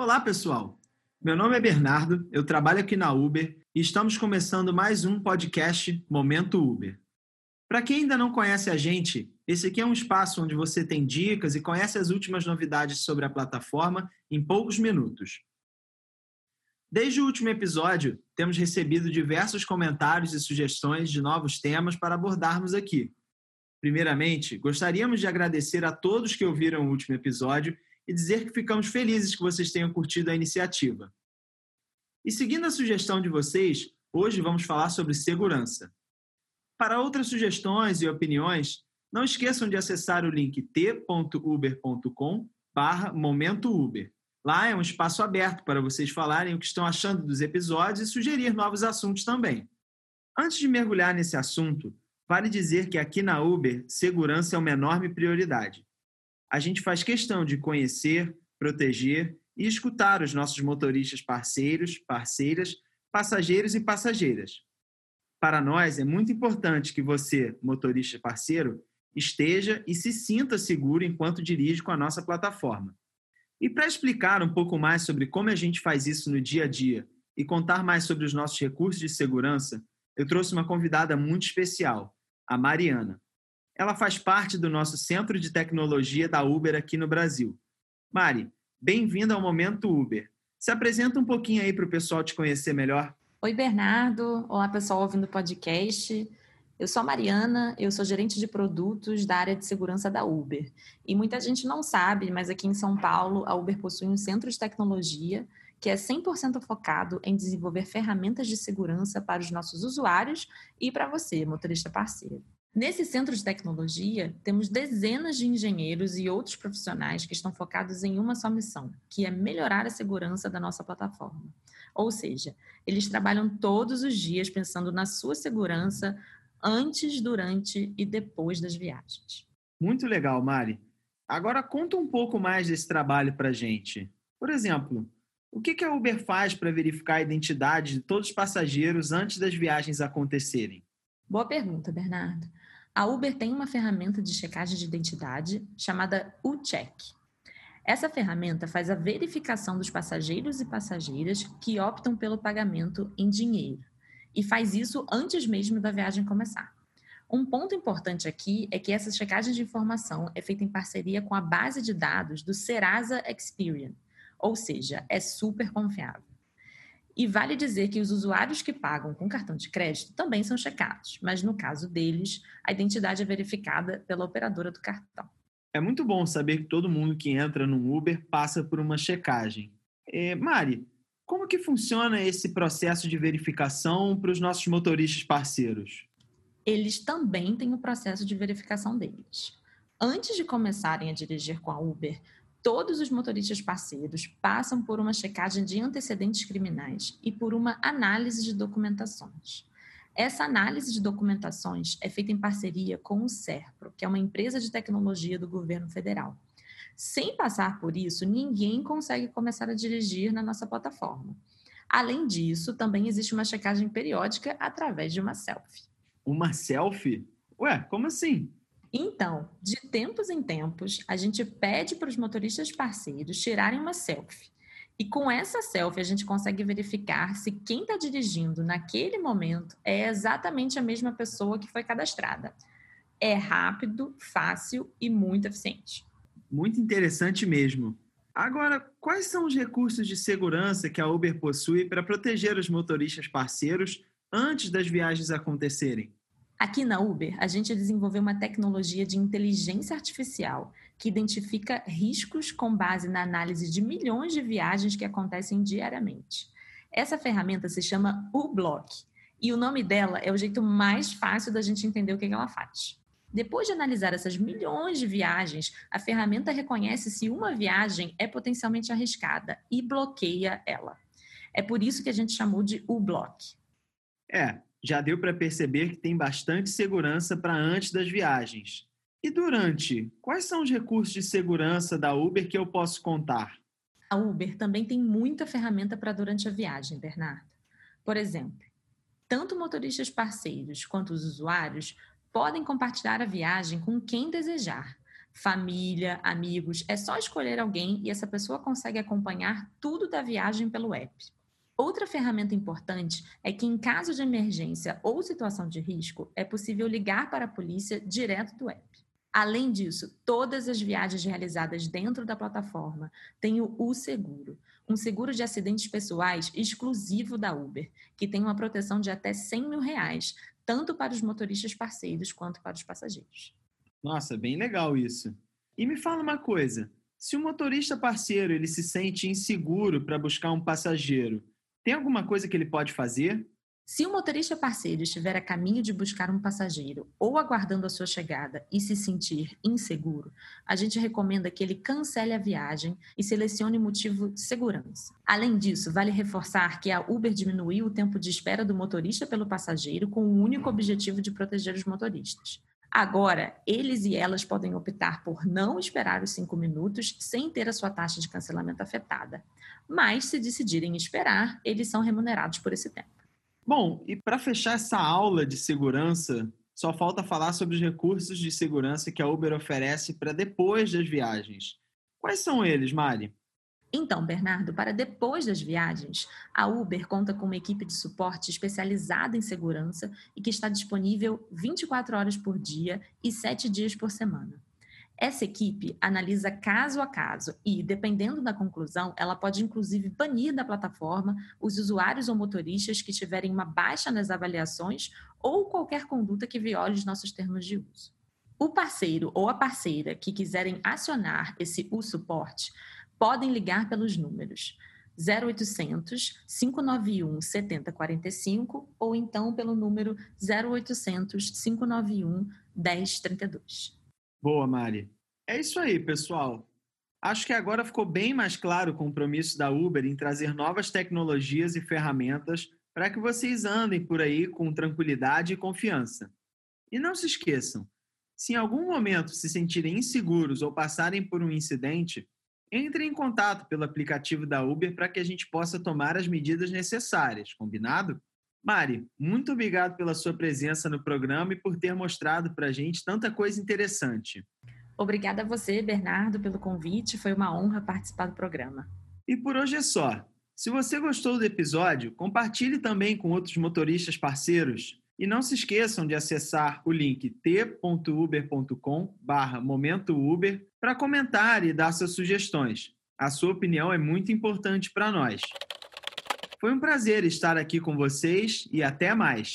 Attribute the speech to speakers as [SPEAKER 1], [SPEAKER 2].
[SPEAKER 1] Olá, pessoal. Meu nome é Bernardo, eu trabalho aqui na Uber e estamos começando mais um podcast Momento Uber. Para quem ainda não conhece a gente, esse aqui é um espaço onde você tem dicas e conhece as últimas novidades sobre a plataforma em poucos minutos. Desde o último episódio, temos recebido diversos comentários e sugestões de novos temas para abordarmos aqui. Primeiramente, gostaríamos de agradecer a todos que ouviram o último episódio e dizer que ficamos felizes que vocês tenham curtido a iniciativa. E seguindo a sugestão de vocês, hoje vamos falar sobre segurança. Para outras sugestões e opiniões, não esqueçam de acessar o link t.uber.com barra Momento Uber. Lá é um espaço aberto para vocês falarem o que estão achando dos episódios e sugerir novos assuntos também. Antes de mergulhar nesse assunto, vale dizer que aqui na Uber, segurança é uma enorme prioridade. A gente faz questão de conhecer, proteger e escutar os nossos motoristas parceiros, parceiras, passageiros e passageiras. Para nós, é muito importante que você, motorista parceiro, esteja e se sinta seguro enquanto dirige com a nossa plataforma. E para explicar um pouco mais sobre como a gente faz isso no dia a dia e contar mais sobre os nossos recursos de segurança, eu trouxe uma convidada muito especial, a Mariana. Ela faz parte do nosso Centro de Tecnologia da Uber aqui no Brasil. Mari, bem-vinda ao Momento Uber. Se apresenta um pouquinho aí para o pessoal te conhecer melhor.
[SPEAKER 2] Oi, Bernardo. Olá, pessoal ouvindo o podcast. Eu sou a Mariana, eu sou gerente de produtos da área de segurança da Uber. E muita gente não sabe, mas aqui em São Paulo, a Uber possui um centro de tecnologia que é 100% focado em desenvolver ferramentas de segurança para os nossos usuários e para você, motorista parceiro. Nesse centro de tecnologia, temos dezenas de engenheiros e outros profissionais que estão focados em uma só missão, que é melhorar a segurança da nossa plataforma. Ou seja, eles trabalham todos os dias pensando na sua segurança, antes, durante e depois das viagens.
[SPEAKER 1] Muito legal, Mari. Agora conta um pouco mais desse trabalho para gente. Por exemplo, o que a Uber faz para verificar a identidade de todos os passageiros antes das viagens acontecerem?
[SPEAKER 2] Boa pergunta, Bernardo. A Uber tem uma ferramenta de checagem de identidade chamada UCheck. Essa ferramenta faz a verificação dos passageiros e passageiras que optam pelo pagamento em dinheiro e faz isso antes mesmo da viagem começar. Um ponto importante aqui é que essa checagem de informação é feita em parceria com a base de dados do Serasa Experian, ou seja, é super confiável. E vale dizer que os usuários que pagam com cartão de crédito também são checados, mas no caso deles, a identidade é verificada pela operadora do cartão.
[SPEAKER 1] É muito bom saber que todo mundo que entra no Uber passa por uma checagem. É, Mari, como que funciona esse processo de verificação para os nossos motoristas parceiros?
[SPEAKER 2] Eles também têm o processo de verificação deles. Antes de começarem a dirigir com a Uber, todos os motoristas parceiros passam por uma checagem de antecedentes criminais e por uma análise de documentações. Essa análise de documentações é feita em parceria com o SERPRO, que é uma empresa de tecnologia do governo federal. Sem passar por isso, ninguém consegue começar a dirigir na nossa plataforma. Além disso, também existe uma checagem periódica através de uma selfie.
[SPEAKER 1] Uma selfie? Ué, como assim?
[SPEAKER 2] Então, de tempos em tempos, a gente pede para os motoristas parceiros tirarem uma selfie. E com essa selfie, a gente consegue verificar se quem está dirigindo naquele momento é exatamente a mesma pessoa que foi cadastrada. É rápido, fácil e muito eficiente.
[SPEAKER 1] Muito interessante mesmo. Agora, quais são os recursos de segurança que a Uber possui para proteger os motoristas parceiros antes das viagens acontecerem?
[SPEAKER 2] Aqui na Uber, a gente desenvolveu uma tecnologia de inteligência artificial que identifica riscos com base na análise de milhões de viagens que acontecem diariamente. Essa ferramenta se chama uBlock e o nome dela é o jeito mais fácil da gente entender o que ela faz. Depois de analisar essas milhões de viagens, a ferramenta reconhece se uma viagem é potencialmente arriscada e bloqueia ela. É por isso que a gente chamou de U-Block.
[SPEAKER 1] É, já deu para perceber que tem bastante segurança para antes das viagens. E durante? Quais são os recursos de segurança da Uber que eu posso contar?
[SPEAKER 2] A Uber também tem muita ferramenta para durante a viagem, Bernardo. Por exemplo, tanto motoristas parceiros quanto os usuários podem compartilhar a viagem com quem desejar. família, amigos. É só escolher alguém e essa pessoa consegue acompanhar tudo da viagem pelo app. Outra ferramenta importante é que, em caso de emergência ou situação de risco, é possível ligar para a polícia direto do app. Além disso, todas as viagens realizadas dentro da plataforma têm o U-Seguro, um seguro de acidentes pessoais exclusivo da Uber, que tem uma proteção de até 100 mil reais, tanto para os motoristas parceiros quanto para os passageiros.
[SPEAKER 1] Nossa, bem legal isso. E me fala uma coisa, se o motorista parceiro ele se sente inseguro para buscar um passageiro, tem alguma coisa que ele pode fazer?
[SPEAKER 2] Se o motorista parceiro estiver a caminho de buscar um passageiro ou aguardando a sua chegada e se sentir inseguro, a gente recomenda que ele cancele a viagem e selecione o motivo segurança. Além disso, vale reforçar que a Uber diminuiu o tempo de espera do motorista pelo passageiro com o único objetivo de proteger os motoristas. Agora, eles e elas podem optar por não esperar os cinco minutos sem ter a sua taxa de cancelamento afetada. Mas, se decidirem esperar, eles são remunerados por esse tempo.
[SPEAKER 1] Bom, e para fechar essa aula de segurança, só falta falar sobre os recursos de segurança que a Uber oferece para depois das viagens. Quais são eles, Mari?
[SPEAKER 2] Então, Bernardo, para depois das viagens, a Uber conta com uma equipe de suporte especializada em segurança e que está disponível 24 horas por dia e 7 dias por semana. Essa equipe analisa caso a caso e, dependendo da conclusão, ela pode inclusive banir da plataforma os usuários ou motoristas que tiverem uma baixa nas avaliações ou qualquer conduta que viole os nossos termos de uso. O parceiro ou a parceira que quiserem acionar esse o suporte podem ligar pelos números 0800 591 7045 ou então pelo número 0800 591 1032.
[SPEAKER 1] Boa, Mari. É isso aí, pessoal. Acho que agora ficou bem mais claro o compromisso da Uber em trazer novas tecnologias e ferramentas para que vocês andem por aí com tranquilidade e confiança. E não se esqueçam, se em algum momento se sentirem inseguros ou passarem por um incidente, entre em contato pelo aplicativo da Uber para que a gente possa tomar as medidas necessárias, combinado? Mari, muito obrigado pela sua presença no programa e por ter mostrado para a gente tanta coisa interessante.
[SPEAKER 2] Obrigada a você, Bernardo, pelo convite. Foi uma honra participar do programa.
[SPEAKER 1] E por hoje é só. Se você gostou do episódio, compartilhe também com outros motoristas parceiros. E não se esqueçam de acessar o link t.uber.com barra para comentar e dar suas sugestões. A sua opinião é muito importante para nós. Foi um prazer estar aqui com vocês e até mais.